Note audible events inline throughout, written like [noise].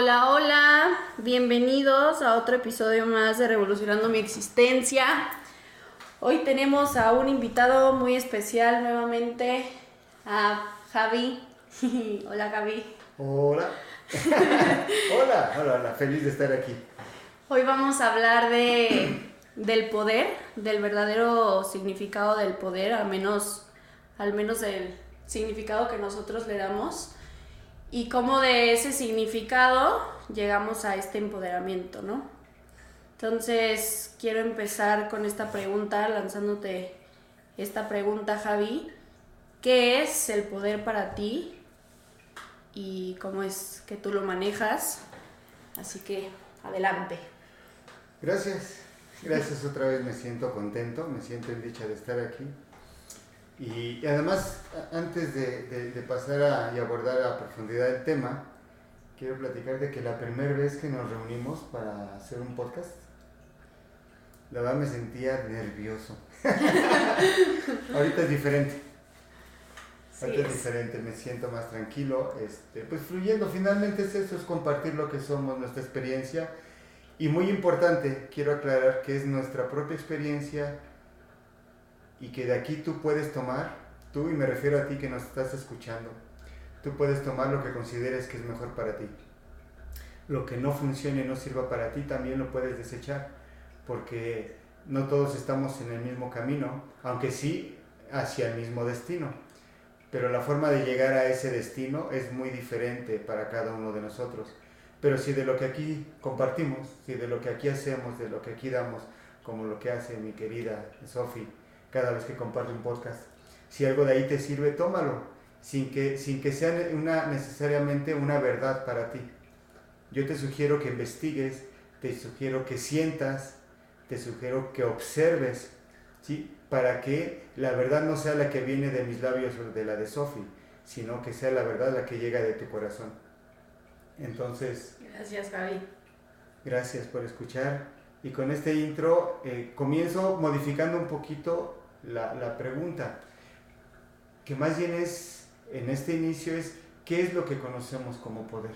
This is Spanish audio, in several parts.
Hola, hola, bienvenidos a otro episodio más de Revolucionando mi existencia. Hoy tenemos a un invitado muy especial nuevamente, a Javi. [laughs] hola Javi. Hola. [laughs] hola, hola, hola, feliz de estar aquí. Hoy vamos a hablar de, del poder, del verdadero significado del poder, al menos, al menos el significado que nosotros le damos y cómo de ese significado llegamos a este empoderamiento, ¿no? Entonces, quiero empezar con esta pregunta, lanzándote esta pregunta, Javi. ¿Qué es el poder para ti? Y cómo es que tú lo manejas. Así que, adelante. Gracias, gracias otra vez, me siento contento, me siento en dicha de estar aquí. Y, además, antes de, pasar a, y abordar a profundidad el tema, quiero platicar de que la primera vez que nos reunimos para hacer un podcast, la verdad me sentía nervioso. [laughs] Ahorita es diferente. Ahorita es. diferente, me siento más tranquilo, este, pues fluyendo. Finalmente es eso, es compartir lo que somos, nuestra experiencia. Y muy importante, quiero aclarar que es nuestra propia experiencia y que de aquí tú puedes tomar, tú y me refiero a ti que nos estás escuchando, tú puedes tomar lo que consideres que es mejor para ti. Lo que no funcione y no sirva para ti también lo puedes desechar, porque no todos estamos en el mismo camino, aunque sí hacia el mismo destino. Pero la forma de llegar a ese destino es muy diferente para cada uno de nosotros. Pero si de lo que aquí compartimos, si de lo que aquí hacemos, de lo que aquí damos, como lo que hace mi querida Sophie, cada vez que comparte un podcast. Si algo de ahí te sirve, tómalo, sin que, sin que sea una, necesariamente una verdad para ti. Yo te sugiero que investigues, te sugiero que sientas, te sugiero que observes, ¿sí? para que la verdad no sea la que viene de mis labios o de la de Sophie, sino que sea la verdad la que llega de tu corazón. Entonces... Gracias, Gaby. Gracias por escuchar. Y con este intro eh, comienzo modificando un poquito la, pregunta, que más bien es, en este inicio es, ¿qué es lo que conocemos como poder?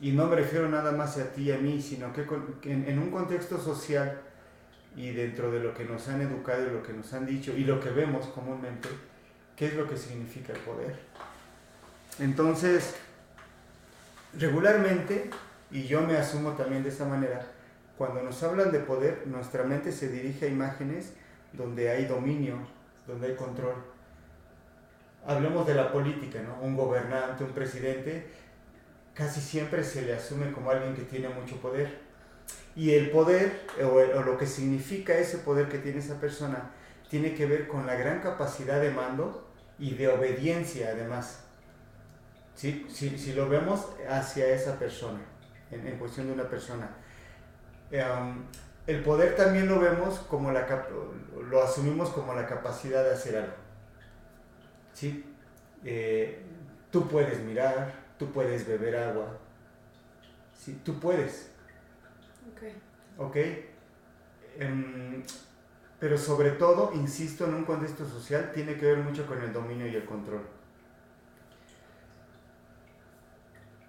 Y no me refiero nada más a ti y a mí, sino que en, un contexto social y dentro de lo que nos han educado y lo que nos han dicho y lo que vemos comúnmente, ¿qué es lo que significa el poder? Entonces, regularmente, y yo me asumo también de esa manera, cuando nos hablan de poder, nuestra mente se dirige a imágenes donde hay dominio, donde hay control. Hablemos de la política, ¿no? Un gobernante, un presidente, casi siempre se le asume como alguien que tiene mucho poder. Y el poder, o, lo que significa ese poder que tiene esa persona, tiene que ver con la gran capacidad de mando y de obediencia además. ¿Sí? Si, si lo vemos hacia esa persona, en, cuestión de una persona. Um, el poder también lo vemos como la lo asumimos como la capacidad de hacer algo. ¿Sí? Eh, tú puedes mirar, tú puedes beber agua. ¿Sí? Tú puedes. Ok. Ok. Em, pero sobre todo, insisto, en un contexto social tiene que ver mucho con el dominio y el control.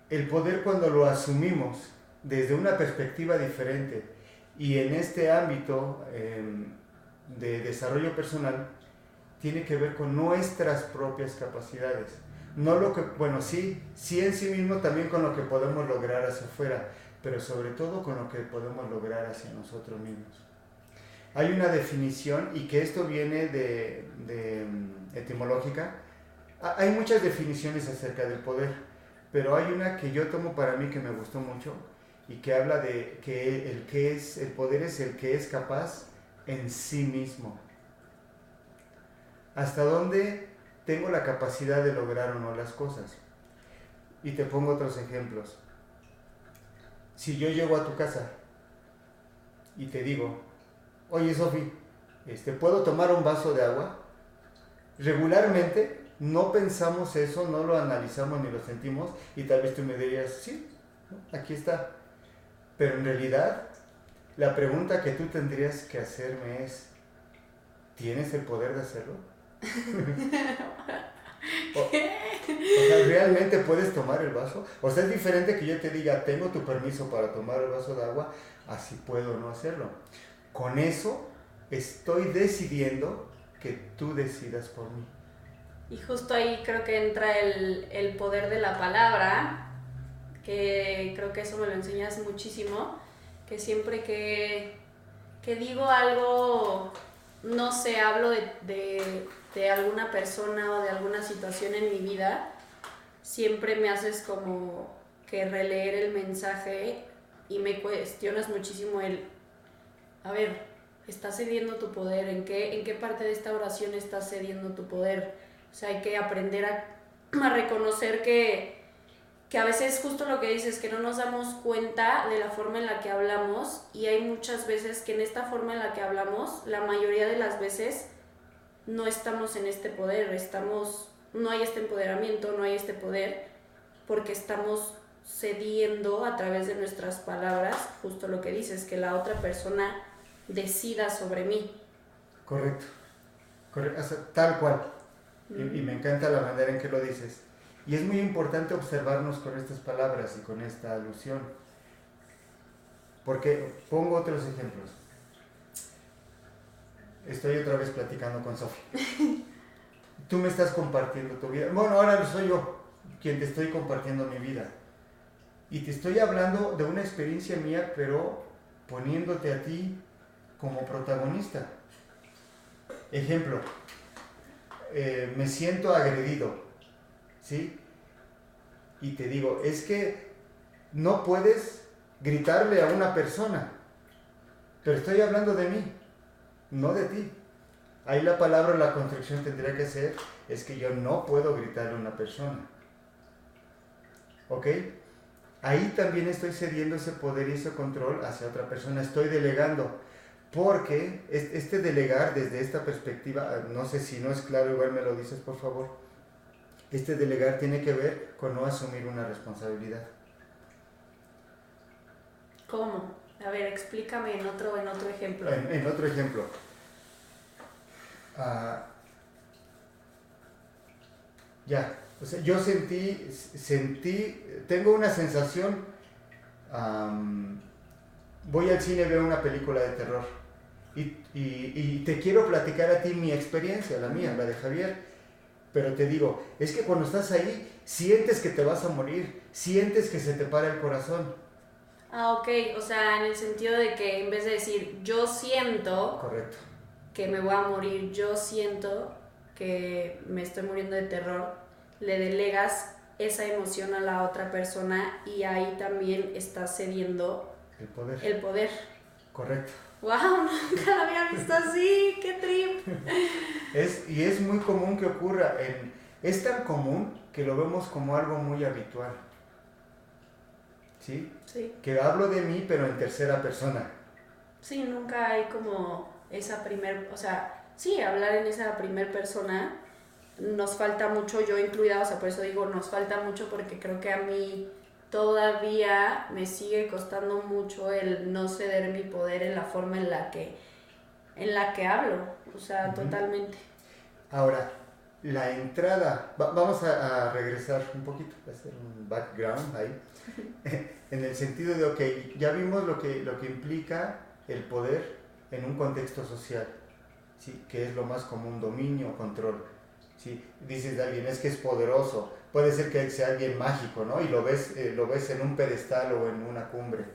El poder cuando lo asumimos desde una perspectiva diferente, y en este ámbito em, de desarrollo personal tiene que ver con nuestras propias capacidades. No lo que, bueno, sí, sí en sí mismo también con lo que podemos lograr hacia afuera, pero sobre todo con lo que podemos lograr hacia nosotros mismos. Hay una definición y que esto viene de, de em, etimológica. Hay muchas definiciones acerca del poder, pero hay una que yo tomo para mí que me gustó mucho, y que habla de que el que es el poder es el que es capaz en sí mismo. Hasta dónde tengo la capacidad de lograr o no las cosas. Y te pongo otros ejemplos. Si yo llego a tu casa y te digo, oye Sofi, este, ¿puedo tomar un vaso de agua? Regularmente no pensamos eso, no lo analizamos ni lo sentimos y tal vez tú me dirías, sí, aquí está. Pero en realidad, la pregunta que tú tendrías que hacerme es, ¿tienes el poder de hacerlo? [laughs] O, sea, ¿realmente puedes tomar el vaso? O sea, es diferente que yo te diga, tengo tu permiso para tomar el vaso de agua, así puedo no hacerlo. Con eso estoy decidiendo que tú decidas por mí. Y justo ahí creo que entra el, el poder de la palabra, que creo que eso me lo enseñas muchísimo, que siempre que, que digo algo, no sé, hablo de, de, alguna persona o de alguna situación en mi vida, siempre me haces como que releer el mensaje y me cuestionas muchísimo el, a ver, ¿estás cediendo tu poder? ¿En qué, en qué parte de esta oración estás cediendo tu poder? O sea, hay que aprender a, a reconocer que, que a veces justo lo que dices, que no nos damos cuenta de la forma en la que hablamos y hay muchas veces que en esta forma en la que hablamos, la mayoría de las veces no estamos en este poder, estamos, no hay este empoderamiento, no hay este poder, porque estamos cediendo a través de nuestras palabras justo lo que dices, que la otra persona decida sobre mí. Correcto, Correcto. tal cual. Y, y me encanta la manera en que lo dices. Y es muy importante observarnos con estas palabras y con esta alusión. Porque pongo otros ejemplos. Estoy otra vez platicando con Sofía. [laughs] Tú me estás compartiendo tu vida. Bueno, ahora soy yo quien te estoy compartiendo mi vida. Y te estoy hablando de una experiencia mía, pero poniéndote a ti como protagonista. Ejemplo, eh, me siento agredido, ¿sí? Y te digo, es que no puedes gritarle a una persona, pero estoy hablando de mí, no de ti. Ahí la palabra, la construcción tendría que ser, es que yo no puedo gritarle a una persona. ¿Ok? Ahí también estoy cediendo ese poder y ese control hacia otra persona, estoy delegando. Porque este delegar desde esta perspectiva, no sé si no es claro, igual me lo dices por favor, este delegar tiene que ver con no asumir una responsabilidad. ¿Cómo? A ver, explícame en otro, en otro ejemplo. En, en otro ejemplo. Uh, ya, o sea, yo sentí, sentí, tengo una sensación, um, voy al cine, veo una película de terror y, y, y, te quiero platicar a ti mi experiencia, la mía, la de Javier, pero te digo, es que cuando estás ahí, sientes que te vas a morir, sientes que se te para el corazón. Ah, ok, o sea, en el sentido de que en vez de decir yo siento Correcto. que me voy a morir, yo siento que me estoy muriendo de terror, le delegas esa emoción a la otra persona y ahí también estás cediendo el poder. El poder. Correcto. ¡Wow! [laughs] Nunca la había visto así, qué trip. Es, y es muy común que ocurra, en, es tan común que lo vemos como algo muy habitual. ¿Sí? Sí. Que hablo de mí, pero en tercera persona. Sí, nunca hay como esa primer, o sea, sí, hablar en esa primer persona nos falta mucho, yo incluida, o sea, por eso digo, nos falta mucho porque creo que a mí todavía me sigue costando mucho el no ceder mi poder en la forma en la que, en la que hablo, o sea, uh -huh. totalmente. Ahora, la entrada, va, vamos a, a, regresar un poquito, a hacer un background ahí, [laughs] en el sentido de, ok, ya vimos lo que, lo que implica el poder en un contexto social, ¿sí? que es lo más común, dominio, control. ¿sí? Dices de alguien, es que es poderoso, puede ser que sea alguien mágico, ¿no? Y lo ves, eh, lo ves en un pedestal o en una cumbre.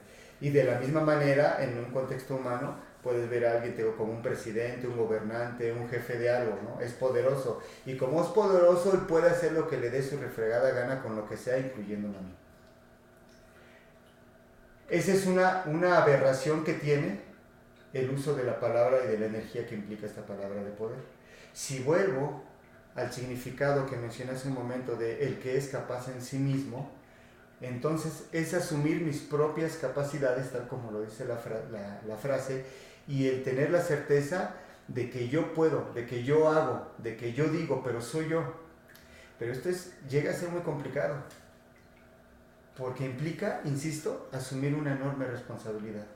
Y de la misma manera, en un contexto humano, puedes ver a alguien digo, como un presidente, un gobernante, un jefe de algo, ¿no? Es poderoso. Y como es poderoso, él puede hacer lo que le dé su refregada gana con lo que sea, incluyéndome a mí. Esa es una, una aberración que tiene el uso de la palabra y de la energía que implica esta palabra de poder. Si vuelvo al significado que mencioné hace un momento de el que es capaz en sí mismo, entonces es asumir mis propias capacidades, tal como lo dice la, la, frase, y el tener la certeza de que yo puedo, de que yo hago, de que yo digo, pero soy yo. Pero esto es, llega a ser muy complicado, porque implica, insisto, asumir una enorme responsabilidad.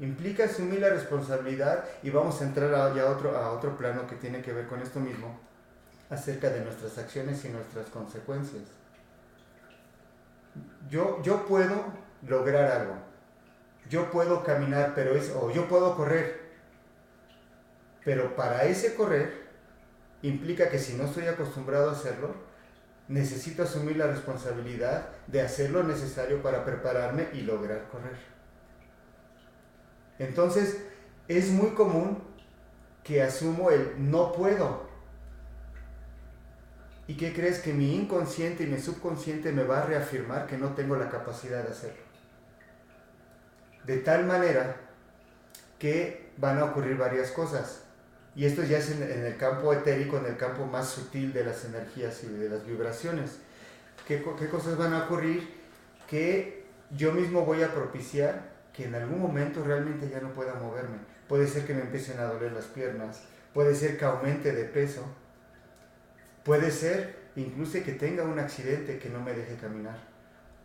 Implica asumir la responsabilidad y vamos a entrar a, ya a, otro, a otro plano que tiene que ver con esto mismo. acerca de nuestras acciones y nuestras consecuencias. Yo, yo puedo lograr algo. Yo puedo caminar, pero es, o yo puedo correr. Pero para ese correr implica que si no estoy acostumbrado a hacerlo, necesito asumir la responsabilidad de hacer lo necesario para prepararme y lograr correr. Entonces, es muy común que asumo el no puedo. ¿Y qué crees que mi inconsciente y mi subconsciente me va a reafirmar que no tengo la capacidad de hacerlo? De tal manera que van a ocurrir varias cosas. Y esto ya es en, el campo etérico, en el campo más sutil de las energías y de las vibraciones. ¿Qué, ¿Qué cosas van a ocurrir? Que yo mismo voy a propiciar que en algún momento realmente ya no pueda moverme. Puede ser que me empiecen a doler las piernas, puede ser que aumente de peso, puede ser incluso que tenga un accidente que no me deje caminar.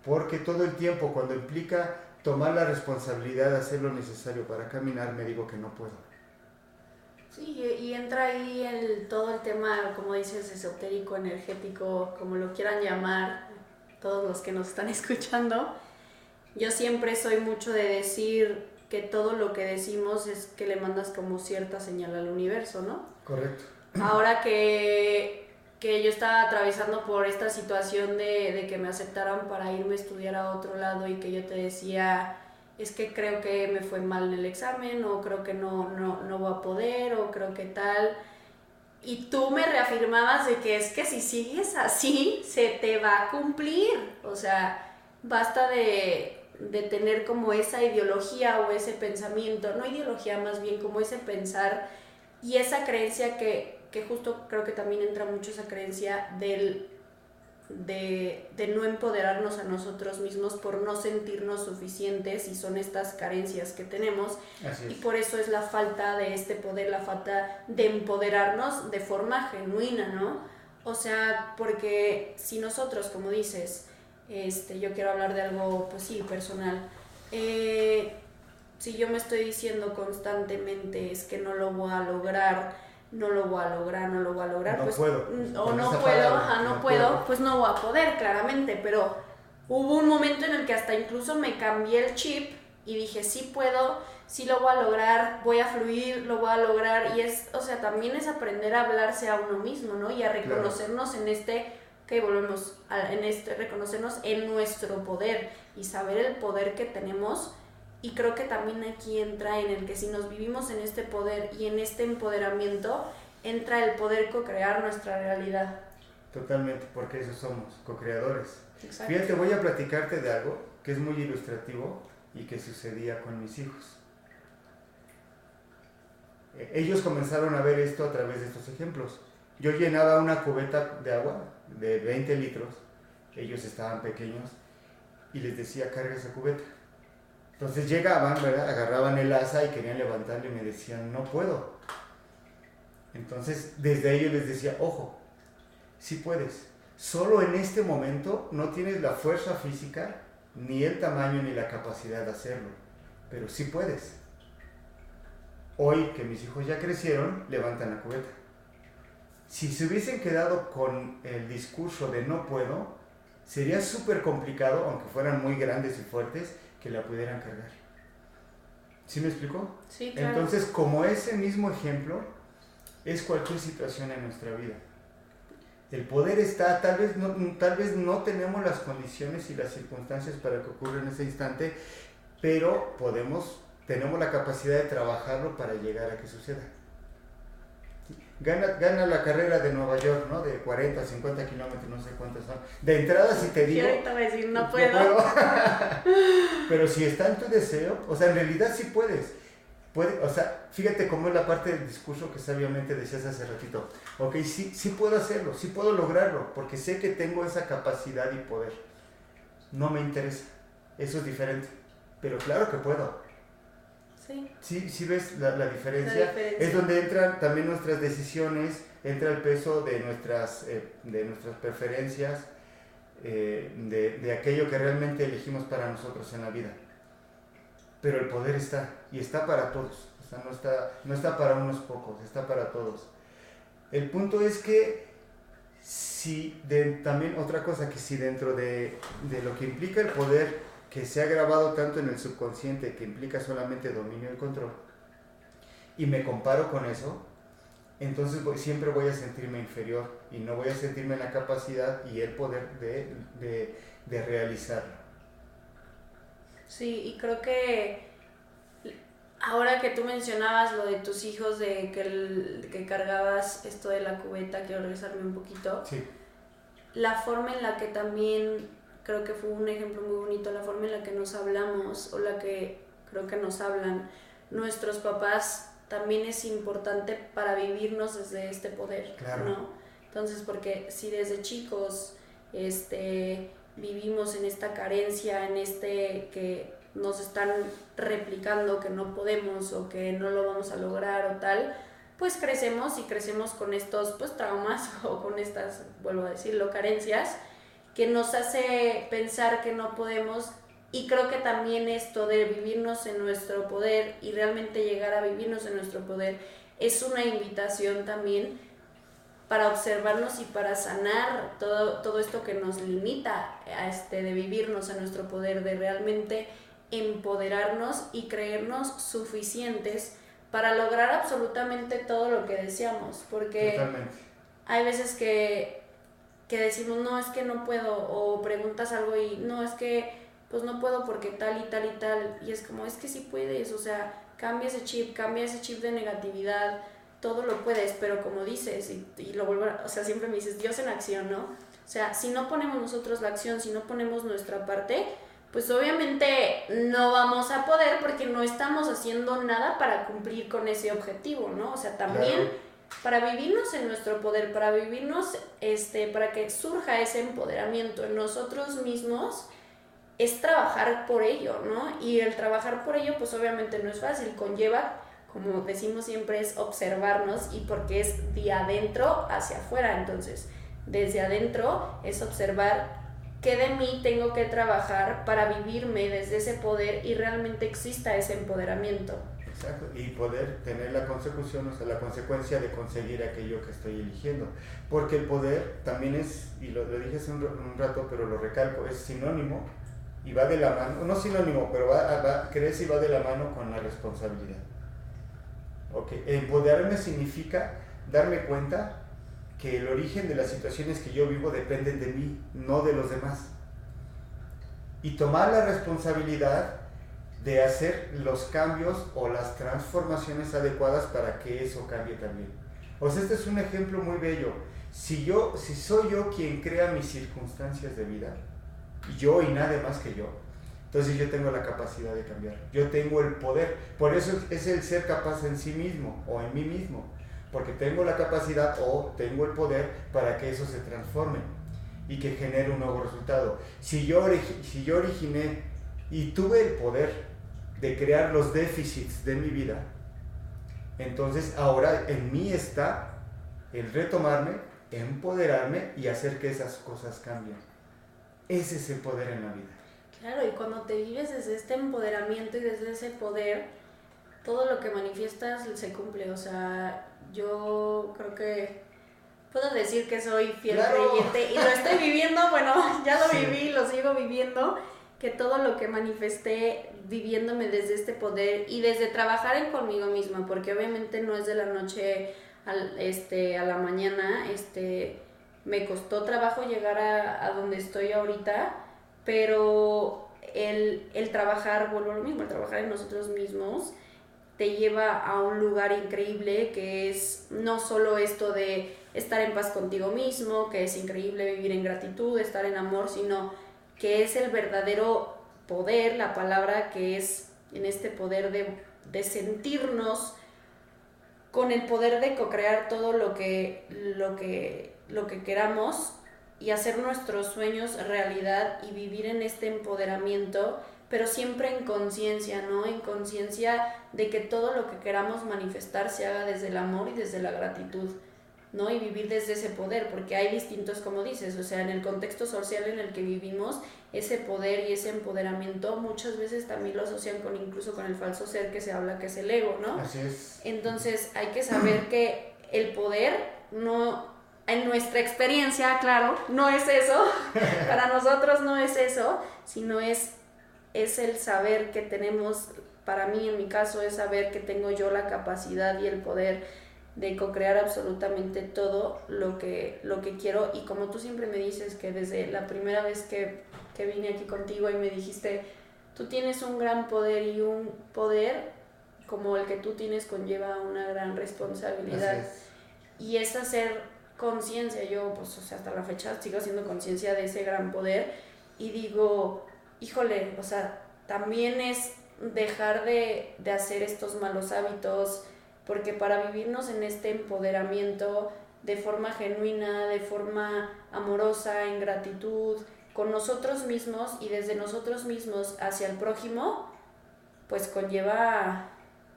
Porque todo el tiempo cuando implica tomar la responsabilidad de hacer lo necesario para caminar, me digo que no puedo. Sí, y entra ahí todo el tema, como dices, esotérico, energético, como lo quieran llamar, todos los que nos están [laughs] escuchando. Yo siempre soy mucho de decir que todo lo que decimos es que le mandas como cierta señal al universo, ¿no? Correcto. Ahora que, que yo estaba atravesando por esta situación de, de que me aceptaran para irme a estudiar a otro lado y que yo te decía, es que creo que me fue mal en el examen o creo que no, no, no voy a poder o creo que tal. Y tú me reafirmabas de que es que si sigues así, se te va a cumplir. O sea, basta de, de tener como esa ideología o ese pensamiento, no ideología más bien como ese pensar y esa creencia que, que justo creo que también entra mucho esa creencia del de, de, no empoderarnos a nosotros mismos por no sentirnos suficientes y son estas carencias que tenemos y por eso es la falta de este poder, la falta de empoderarnos de forma genuina, ¿no? O sea, porque si nosotros, como dices, este, yo quiero hablar de algo, pues sí, personal, eh, si yo me estoy diciendo constantemente es que no lo voy a lograr, no lo voy a lograr, no lo voy a lograr, no pues, puedo. Mm, o no puedo, no, no, puedo, pues no voy a poder, claramente, pero hubo un momento en el que hasta incluso me cambié el chip y dije, sí puedo, sí lo voy a lograr, voy a fluir, lo voy a lograr, y es, o sea, también es aprender a hablarse a uno mismo, ¿no? Y a reconocernos en este, que volvemos, a, en este, reconocernos en nuestro poder y saber el poder que tenemos y creo que también aquí entra en el que si nos vivimos en este poder y en este empoderamiento, entra el poder co-crear nuestra realidad. Totalmente, porque eso somos, co-creadores. Fíjate, voy a platicarte de algo que es muy ilustrativo y que sucedía con mis hijos. E, ellos comenzaron a ver esto a través de estos ejemplos. Yo llenaba una cubeta de agua de 20 litros, ellos estaban pequeños, y les decía, carga esa cubeta entonces llegaban, ¿verdad? Agarraban el asa y querían levantarle y me decían, no puedo. Entonces desde yo les decía, ojo, sí puedes. Solo en este momento no tienes la fuerza física, ni el tamaño, ni la capacidad de hacerlo. Pero sí puedes. Hoy que mis hijos ya crecieron, levantan la cubeta. Si se hubiesen quedado con el discurso de no puedo, sería súper complicado, aunque fueran muy grandes y fuertes, que la pudieran cargar. ¿Sí me explicó? Sí, claro. Entonces, como ese mismo ejemplo, es cualquier situación en nuestra vida. El poder está, tal vez no, tal vez no tenemos las condiciones y las circunstancias para que ocurra en ese instante, pero podemos, tenemos la capacidad de trabajarlo para llegar a que suceda gana, gana la carrera de Nueva York, ¿no? De 40, 50 kilómetros, no sé cuántos son. De entrada, si te digo... Yo a decir, no puedo. [laughs] pero si está en tu deseo, o sea, en realidad sí puedes. Puede, o sea, fíjate cómo es la parte del discurso que sabiamente decías hace ratito. Ok, sí, sí puedo hacerlo, sí puedo lograrlo, porque sé que tengo esa capacidad y poder. No me interesa. Eso es diferente. Pero claro que puedo. Sí. Sí, ves la, diferencia? Es donde entran también nuestras decisiones, entra el peso de nuestras, eh, de nuestras preferencias, eh, de, de, aquello que realmente elegimos para nosotros en la vida. Pero el poder está, y está para todos, o no está, no está para unos pocos, está para todos. El punto es que si también otra cosa que si dentro de, de lo que implica el poder que se ha grabado tanto en el subconsciente que implica solamente dominio y control, y me comparo con eso, entonces siempre voy a sentirme inferior y no voy a sentirme la capacidad y el poder de, de, de realizarlo. Sí, y creo que ahora que tú mencionabas lo de tus hijos, de que, que cargabas esto de la cubeta, quiero regresarme un poquito. Sí. La forma en la que también, creo que fue un ejemplo muy bonito, la forma en la que nos hablamos o la que creo que nos hablan nuestros papás también es importante para vivirnos desde este poder, ¿no? Entonces, porque si desde chicos este, vivimos en esta carencia, en este que nos están replicando que no podemos o que no lo vamos a lograr o tal, pues crecemos y crecemos con estos pues traumas [laughs] o con estas, vuelvo a decirlo, carencias que nos hace pensar que no podemos y creo que también esto de vivirnos en nuestro poder y realmente llegar a vivirnos en nuestro poder es una invitación también para observarnos y para sanar todo, todo esto que nos limita a este, de vivirnos en nuestro poder, de realmente empoderarnos y creernos suficientes para lograr absolutamente todo lo que deseamos. Porque hay veces que, que decimos, no, es que no puedo, o preguntas algo y no, es que pues no puedo porque tal y tal y tal. Y es como, es que sí puedes, o sea, cambia ese chip, cambia ese chip de negatividad, todo lo puedes, pero como dices, y, lo vuelvo, o sea, siempre me dices, Dios en acción, ¿no? O sea, si no ponemos nosotros la acción, si no ponemos nuestra parte, pues obviamente no vamos a poder porque no estamos haciendo nada para cumplir con ese objetivo, ¿no? O sea, también para vivirnos en nuestro poder, para vivirnos, este, para que surja ese empoderamiento en nosotros mismos, es trabajar por ello, ¿no? Y el trabajar por ello, pues obviamente no es fácil, conlleva, como decimos siempre, es observarnos y porque es de adentro hacia afuera, entonces, desde adentro es observar qué de mí tengo que trabajar para vivirme desde ese poder y realmente exista ese empoderamiento. Exacto, y poder tener la consecución, o sea, la consecuencia de conseguir aquello que estoy eligiendo. Porque el poder también es, y lo, dije hace un, rato, pero lo recalco, es sinónimo y va de la mano, no sinónimo, pero va, va, crece y va de la mano con la responsabilidad. Okay. Empoderarme significa darme cuenta que el origen de las situaciones que yo vivo dependen de mí, no de los demás. Y tomar la responsabilidad de hacer los cambios o las transformaciones adecuadas para que eso cambie también. O sea, este es un ejemplo muy bello. Si yo, si soy yo quien crea mis circunstancias de vida, yo y nadie más que yo. Entonces yo tengo la capacidad de cambiar. Yo tengo el poder. Por eso es el ser capaz en sí mismo o en mí mismo. Porque tengo la capacidad o tengo el poder para que eso se transforme y que genere un nuevo resultado. Si yo, si yo originé y tuve el poder de crear los déficits de mi vida, entonces ahora en mí está el retomarme, empoderarme y hacer que esas cosas cambien. Ese es el poder en la vida. Claro, y cuando te vives desde este empoderamiento y desde ese poder, todo lo que manifiestas se cumple. O sea, yo creo que puedo decir que soy fiel creyente y lo estoy viviendo, bueno, [laughs] ya lo viví, lo sigo viviendo, que todo lo que manifesté viviéndome desde este poder y desde trabajar en conmigo misma, porque obviamente no es de la noche este, a la mañana, este me costó trabajo llegar a, donde estoy ahorita, pero el, el, trabajar, vuelvo a lo mismo, el trabajar en nosotros mismos te lleva a un lugar increíble que es no solo esto de estar en paz contigo mismo, que es increíble vivir en gratitud, estar en amor, sino que es el verdadero poder, la palabra que es en este poder de, de sentirnos con el poder de co-crear todo lo que, lo que lo que queramos y hacer nuestros sueños realidad y vivir en este empoderamiento, pero siempre en conciencia, ¿no? En conciencia de que todo lo que queramos manifestar se haga desde el amor y desde la gratitud, ¿no? Y vivir desde ese poder, porque hay distintos, como dices, o sea, en el contexto social en el que vivimos, ese poder y ese empoderamiento muchas veces también lo asocian con incluso con el falso ser que se habla que es el ego, ¿no? Así es. Entonces hay que saber que el poder no en nuestra experiencia, claro, no es eso, [laughs] para nosotros no es eso, sino es, es el saber que tenemos, para mí en mi caso es saber que tengo yo la capacidad y el poder de co-crear absolutamente todo lo que, lo que quiero. Y como tú siempre me dices que desde la primera vez que, que vine aquí contigo y me dijiste, tú tienes un gran poder y un poder como el que tú tienes conlleva una gran responsabilidad. Y es hacer conciencia, yo pues o sea, hasta la fecha sigo haciendo conciencia de ese gran poder y digo, híjole, o sea, también es dejar de, de hacer estos malos hábitos, porque para vivirnos en este empoderamiento de forma genuina, de forma amorosa, en gratitud, con nosotros mismos y desde nosotros mismos hacia el prójimo, pues conlleva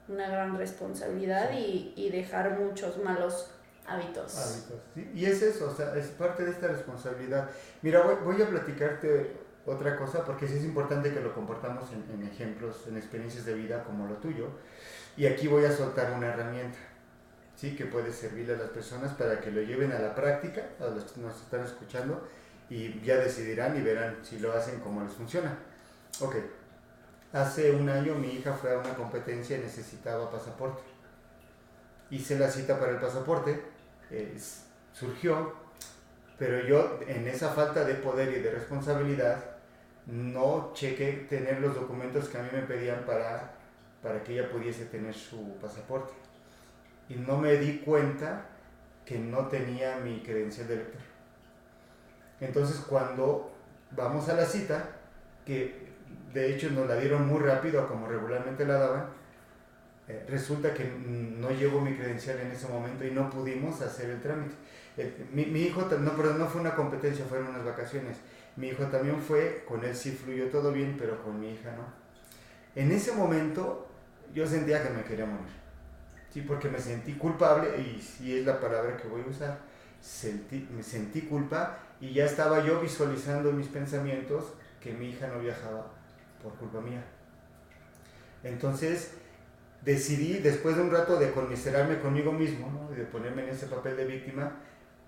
una gran responsabilidad y, y dejar muchos malos hábitos. Hábitos, ¿sí? Y es eso, o sea, es parte de esta responsabilidad. Mira, voy, voy a platicarte otra cosa porque sí es importante que lo comportamos en, en, ejemplos, en experiencias de vida como lo tuyo. Y aquí voy a soltar una herramienta, ¿sí? Que puede servirle a las personas para que lo lleven a la práctica, a los que nos están escuchando, y ya decidirán y verán si lo hacen como les funciona. Ok, hace un año mi hija fue a una competencia y necesitaba pasaporte. Hice la cita para el pasaporte surgió, pero yo en esa falta de poder y de responsabilidad no chequé tener los documentos que a mí me pedían para, para que ella pudiese tener su pasaporte. Y no me di cuenta que no tenía mi credencial de. Entonces cuando vamos a la cita, que de hecho nos la dieron muy rápido como regularmente la daban, eh, resulta que no llevo mi credencial en ese momento y no pudimos hacer el trámite. mi, mi, hijo, no, perdón, no fue una competencia, fueron unas vacaciones. Mi hijo también fue, con él sí fluyó todo bien, pero con mi hija no. En ese momento yo sentía que me quería morir. Sí, porque me sentí culpable, y si es la palabra que voy a usar, sentí, me sentí culpa y ya estaba yo visualizando mis pensamientos que mi hija no viajaba por culpa mía. Entonces, decidí, después de un rato de conmiserarme conmigo mismo, ¿no? de ponerme en ese papel de víctima,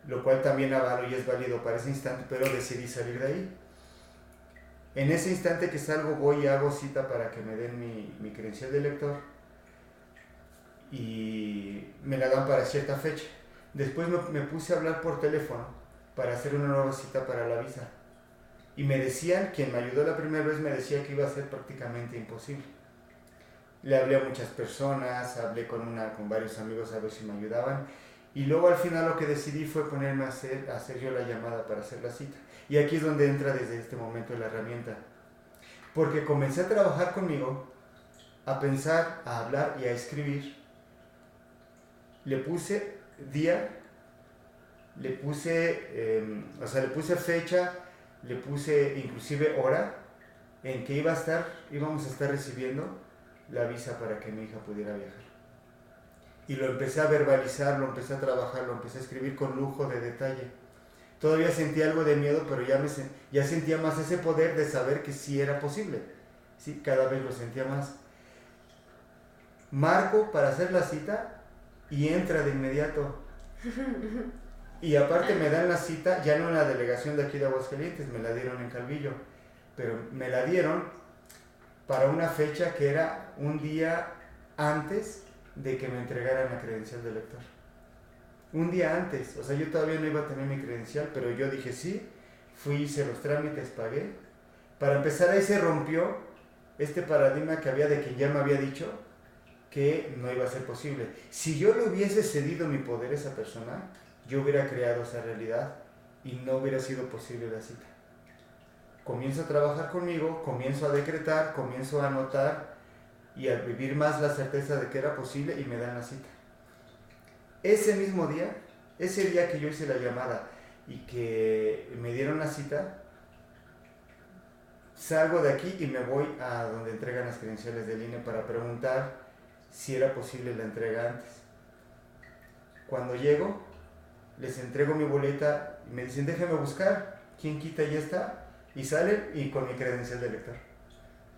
lo cual también avalo y es válido para ese instante, pero decidí salir de ahí. En ese instante que salgo voy y hago cita para que me den mi, mi credencial de lector y me la dan para cierta fecha. Después me, puse a hablar por teléfono para hacer una nueva cita para la visa. Y me decían, quien me ayudó la primera vez me decía que iba a ser prácticamente imposible le hablé a muchas personas, hablé con, una, con varios amigos a ver si me ayudaban. Y luego al final lo que decidí fue ponerme a hacer yo la llamada para hacer la cita. Y aquí es donde entra desde este momento la herramienta. Porque comencé a trabajar conmigo, a pensar, a hablar y a escribir. Le puse día, le puse, eh, o sea, le puse fecha, le puse inclusive hora en que iba a estar, íbamos a estar recibiendo la visa para que mi hija pudiera viajar. Y lo empecé a verbalizar, lo empecé a trabajar, lo empecé a escribir con lujo de detalle. Todavía sentía algo de miedo, pero ya, me, ya sentía más ese poder de saber que sí era posible. Sí, cada vez lo sentía más. Marco para hacer la cita y entra de inmediato. Y aparte me dan la cita, ya no en la delegación de aquí de Aguascalientes, me la dieron en Calvillo, pero me la dieron para una fecha que era un día antes de que me entregaran la credencial de lector. Un día antes, o sea, yo todavía no iba a tener mi credencial, pero yo dije sí, fui, hice los trámites, pagué. Para empezar ahí se rompió este paradigma que había de quien ya me había dicho que no iba a ser posible. Si yo le hubiese cedido mi poder a esa persona, yo hubiera creado esa realidad y no hubiera sido posible la cita. Comienzo a trabajar conmigo, comienzo a decretar, comienzo a anotar y al vivir más la certeza de que era posible y me dan la cita. Ese mismo día, ese día que yo hice la llamada y que me dieron la cita, salgo de aquí y me voy a donde entregan las credenciales del INE para preguntar si era posible la entrega antes. Cuando llego, les entrego mi boleta y me dicen, déjeme buscar, ¿quién quita? Ya está. Y salen y con mi credencial de lector.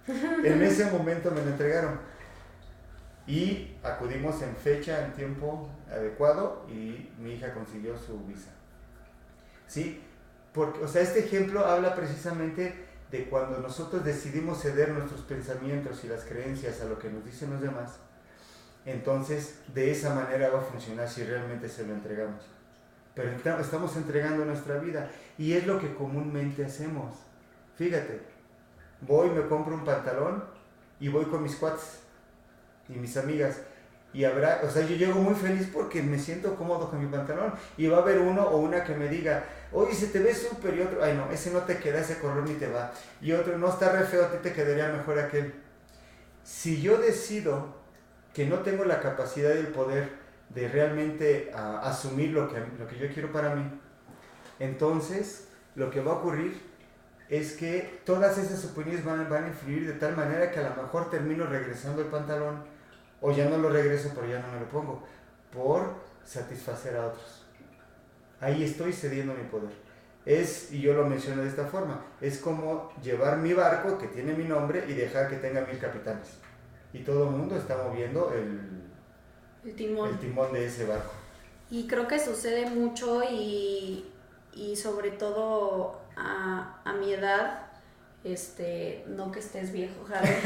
[laughs] En ese momento me lo entregaron. Y acudimos en fecha, en tiempo adecuado y mi hija consiguió su visa. ¿sí? Porque, o sea, este ejemplo habla precisamente de cuando nosotros decidimos ceder nuestros pensamientos y las creencias a lo que nos dicen los demás, entonces de esa manera va a funcionar si realmente se lo entregamos. Pero estamos entregando nuestra vida y es lo que comúnmente hacemos. Fíjate, voy, me compro un pantalón y voy con mis cuates y mis amigas y habrá, o sea, yo llego muy feliz porque me siento cómodo con mi pantalón y va a haber uno o una que me diga, oye, se te ve súper y otro, ay no, ese no te queda, ese color ni te va. Y otro, no, está re feo, a ti te quedaría mejor aquel. Si yo decido que no tengo la capacidad y el poder de realmente ah, asumir lo que, lo que yo quiero para mí, entonces lo que va a ocurrir es que todas esas opiniones van, van a influir de tal manera que a lo mejor termino regresando el pantalón o ya no lo regreso, pero ya no me lo pongo, por satisfacer a otros. Ahí estoy cediendo mi poder. Es, y yo lo menciono de esta forma, es como llevar mi barco que tiene mi nombre y dejar que tenga mil capitanes. Y todo el mundo está moviendo el, timón. el timón de ese barco. Y creo que sucede mucho y, y sobre todo a, a mi edad, este, no que estés viejo, [laughs] Javier.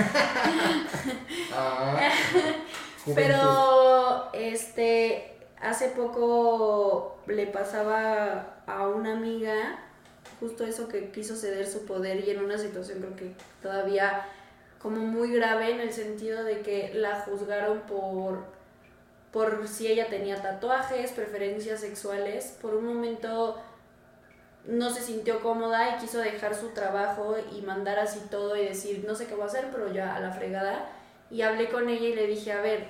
Ah, [laughs] Pero, este, hace poco le pasaba a una amiga justo eso que quiso ceder su poder y en una situación creo que todavía como muy grave en el sentido de que la juzgaron por por si ella tenía tatuajes, preferencias sexuales. Por un momento no se sintió cómoda y quiso dejar su trabajo y mandar así todo y decir, no sé qué voy a hacer, pero ya a la fregada. Y hablé con ella y le dije, a ver,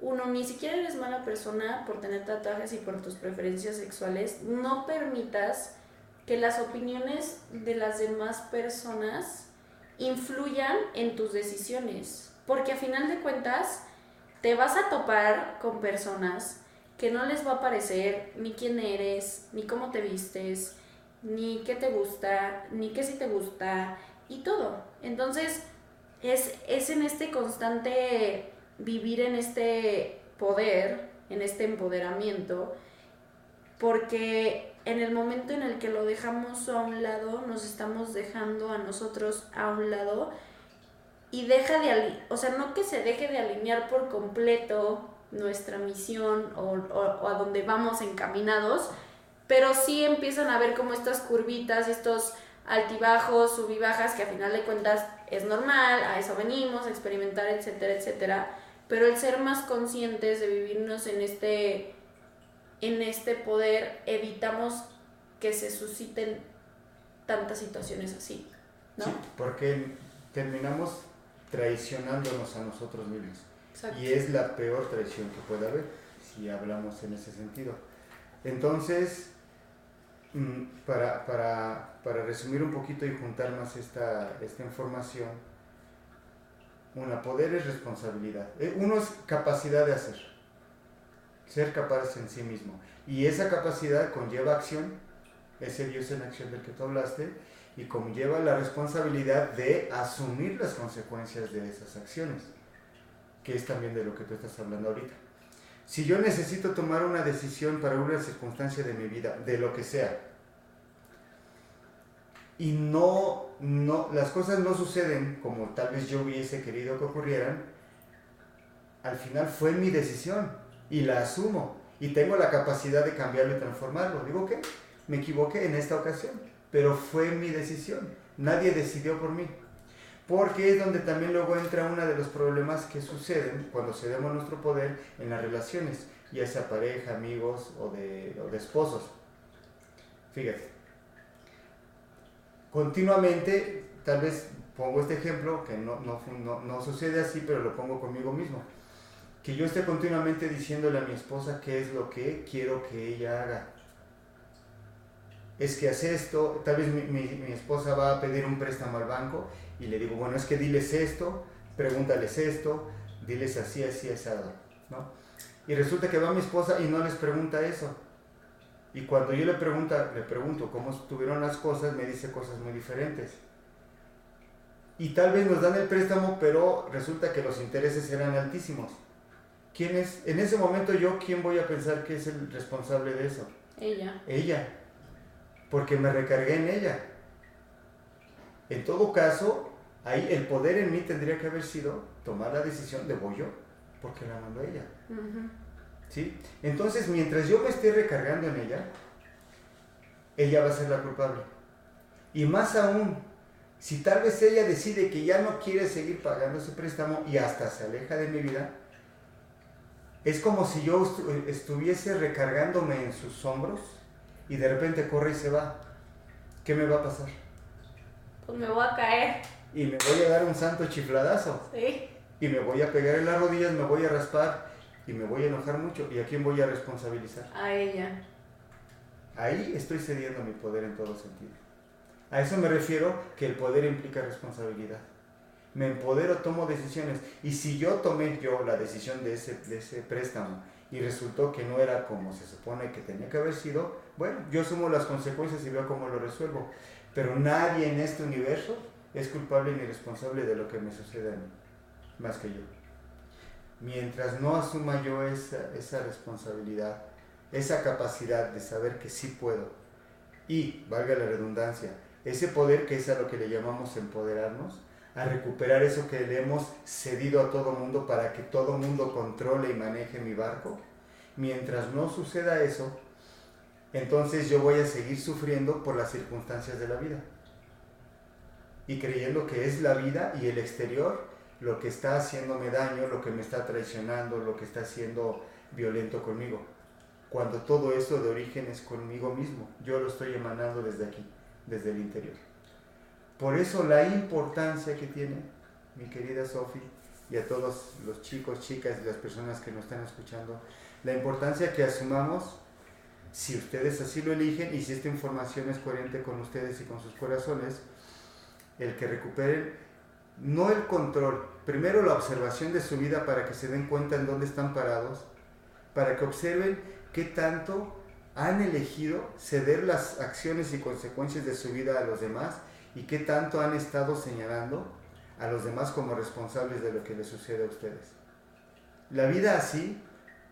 uno, ni siquiera eres mala persona por tener tatuajes y por tus preferencias sexuales. No permitas que las opiniones de las demás personas influyan en tus decisiones. Porque a final de cuentas, te vas a topar con personas que no les va a parecer ni quién eres, ni cómo te vistes, ni qué te gusta, ni qué sí te gusta, y todo. Entonces, es, es en este constante vivir en este poder, en este empoderamiento, porque en el momento en el que lo dejamos a un lado, nos estamos dejando a nosotros a un lado y deja de, o sea, no que se deje de alinear por completo nuestra misión o, a donde vamos encaminados, pero sí empiezan a ver como estas curvitas, estos altibajos, subibajas, que a final de cuentas es normal, a eso venimos, a experimentar, etcétera, etcétera. Pero el ser más conscientes de vivirnos en este, en este poder, evitamos que se susciten tantas situaciones así, ¿no? Sí, porque terminamos traicionándonos a nosotros mismos. Y es la peor traición que puede haber, si hablamos en ese sentido. Entonces, mm, para, para, para resumir un poquito y juntar más esta, esta información, una, poder es responsabilidad. Eh, uno es capacidad de hacer, ser capaz en sí mismo. Y esa capacidad conlleva acción, ese Dios en acción del que tú hablaste, y conlleva la responsabilidad de asumir las consecuencias de esas acciones que es también de lo que tú estás hablando ahorita. Si yo necesito tomar una decisión para una circunstancia de mi vida, de lo que sea, y no, no, las cosas no suceden como tal vez yo hubiese querido que ocurrieran, al final fue mi decisión y la asumo y tengo la capacidad de cambiarlo y transformarlo. Digo que me equivoqué en esta ocasión, pero fue mi decisión. Nadie decidió por mí porque es donde también luego entra uno de los problemas que suceden cuando cedemos nuestro poder en las relaciones, ya sea pareja, amigos o de, de esposos. Fíjate, continuamente, tal vez pongo este ejemplo, que no, no, no, no sucede así, pero lo pongo conmigo mismo, que yo esté continuamente diciéndole a mi esposa qué es lo que quiero que ella haga. Es que hace esto, tal vez mi, mi, esposa va a pedir un préstamo al banco y le digo, bueno, es que diles esto, pregúntales esto, diles así, así, asado, ¿no? Y resulta que va mi esposa y no les pregunta eso. Y cuando yo le, pregunta, le pregunto cómo estuvieron las cosas, me dice cosas muy diferentes. Y tal vez nos dan el préstamo, pero resulta que los intereses eran altísimos. ¿Quién es? En ese momento yo, ¿quién voy a pensar que es el responsable de eso? Ella. Ella. porque me recargué en ella. En todo caso, ahí el poder en mí tendría que haber sido tomar la decisión de voy yo, porque la mandó ella. ¿Sí? Entonces, mientras yo me esté recargando en ella, ella va a ser la culpable. Y más aún, si tal vez ella decide que ya no quiere seguir pagando ese préstamo y hasta se aleja de mi vida, es como si yo estuviese recargándome en sus hombros y de repente corre y se va. ¿Qué me va a pasar? Pues me voy a caer. Y me voy a dar un santo chifladazo. Sí. Y me voy a pegar en las rodillas, me voy a raspar y me voy a enojar mucho. ¿Y a quién voy a responsabilizar? A ella. Ahí estoy cediendo mi poder en todo sentido. A eso me refiero que el poder implica responsabilidad. Me empodero, tomo decisiones. Y si yo tomé yo la decisión de ese, de ese préstamo y resultó que no era como se supone que tenía que haber sido, bueno, yo asumo las consecuencias y veo cómo lo resuelvo. Pero nadie en este universo es culpable ni responsable de lo que me sucede a mí, más que yo. Mientras no asuma yo esa, responsabilidad, esa capacidad de saber que sí puedo, y, valga la redundancia, ese poder que es a lo que le llamamos empoderarnos, a recuperar eso que le hemos cedido a todo mundo para que todo mundo controle y maneje mi barco. Mientras no suceda eso, entonces yo voy a seguir sufriendo por las circunstancias de la vida. Y creyendo que es la vida y el exterior lo que está haciéndome daño, lo que me está traicionando, lo que está siendo violento conmigo. Cuando todo eso de origen es conmigo mismo. Yo lo estoy emanando desde aquí desde el interior. Por eso la importancia que tiene, mi querida Sofi, y a todos los chicos, chicas y las personas que nos están escuchando, la importancia que asumamos, si ustedes así lo eligen y si esta información es coherente con ustedes y con sus corazones, el que recuperen no el control, primero la observación de su vida para que se den cuenta en dónde están parados, para que observen qué tanto han elegido ceder las acciones y consecuencias de su vida a los demás y qué tanto han estado señalando a los demás como responsables de lo que les sucede a ustedes. La vida así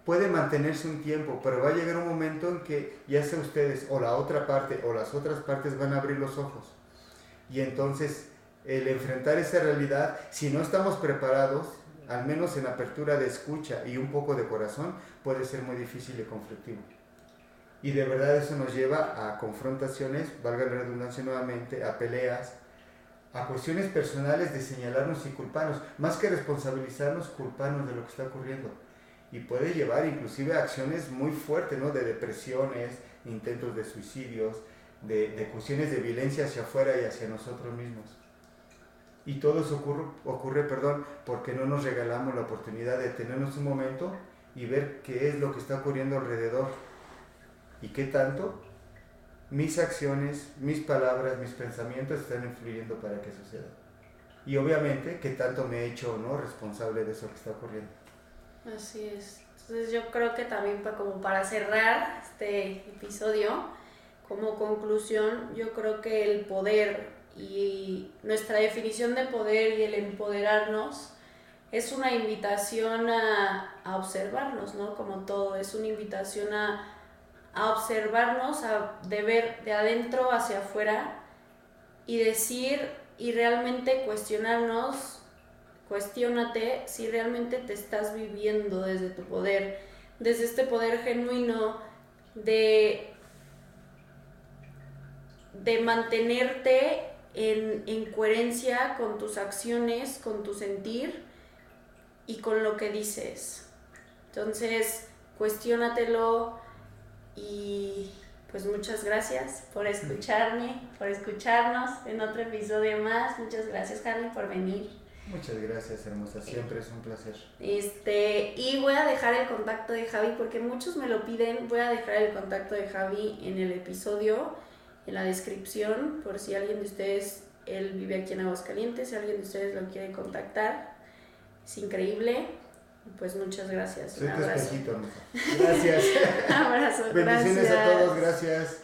puede mantenerse un tiempo, pero va a llegar un momento en que ya sea ustedes o la otra parte o las otras partes van a abrir los ojos. Y entonces el enfrentar esa realidad, si no estamos preparados, al menos en apertura de escucha y un poco de corazón, puede ser muy difícil y conflictivo. Y de verdad eso nos lleva a confrontaciones, valga la redundancia nuevamente, a peleas, a cuestiones personales de señalarnos y culparnos, más que responsabilizarnos, culparnos de lo que está ocurriendo. Y puede llevar inclusive a acciones muy fuertes, ¿no? De depresiones, intentos de suicidios, de, de cuestiones de violencia hacia afuera y hacia nosotros mismos. Y todo eso ocurre, ocurre perdón, porque no nos regalamos la oportunidad de tenernos un momento y ver qué es lo que está ocurriendo alrededor y qué tanto mis acciones, mis palabras, mis pensamientos están influyendo para que suceda. Y obviamente qué tanto me he hecho o no responsable de eso que está ocurriendo. Así es. Entonces yo creo que también para, como para cerrar este episodio, como conclusión, yo creo que el poder y nuestra definición de poder y el empoderarnos es una invitación a, a observarnos, ¿no? Como todo, es una invitación a a observarnos, a, de ver de adentro hacia afuera y decir y realmente cuestionarnos, cuestionate si realmente te estás viviendo desde tu poder, desde este poder genuino de, de mantenerte en, en coherencia con tus acciones, con tu sentir y con lo que dices. Entonces, cuestionatelo y pues muchas gracias por escucharme, por escucharnos en otro episodio más. Muchas gracias, Javi, por venir. Muchas gracias, hermosa. Siempre es un placer. Este, y voy a dejar el contacto de Javi porque muchos me lo piden. Voy a dejar el contacto de Javi en el episodio, en la descripción, por si alguien de ustedes, él vive aquí en Aguascalientes, si alguien de ustedes lo quiere contactar. Es increíble. Pues muchas gracias. Soy tu espejito, [laughs] Gracias. abrazo. Bendiciones a todos, gracias.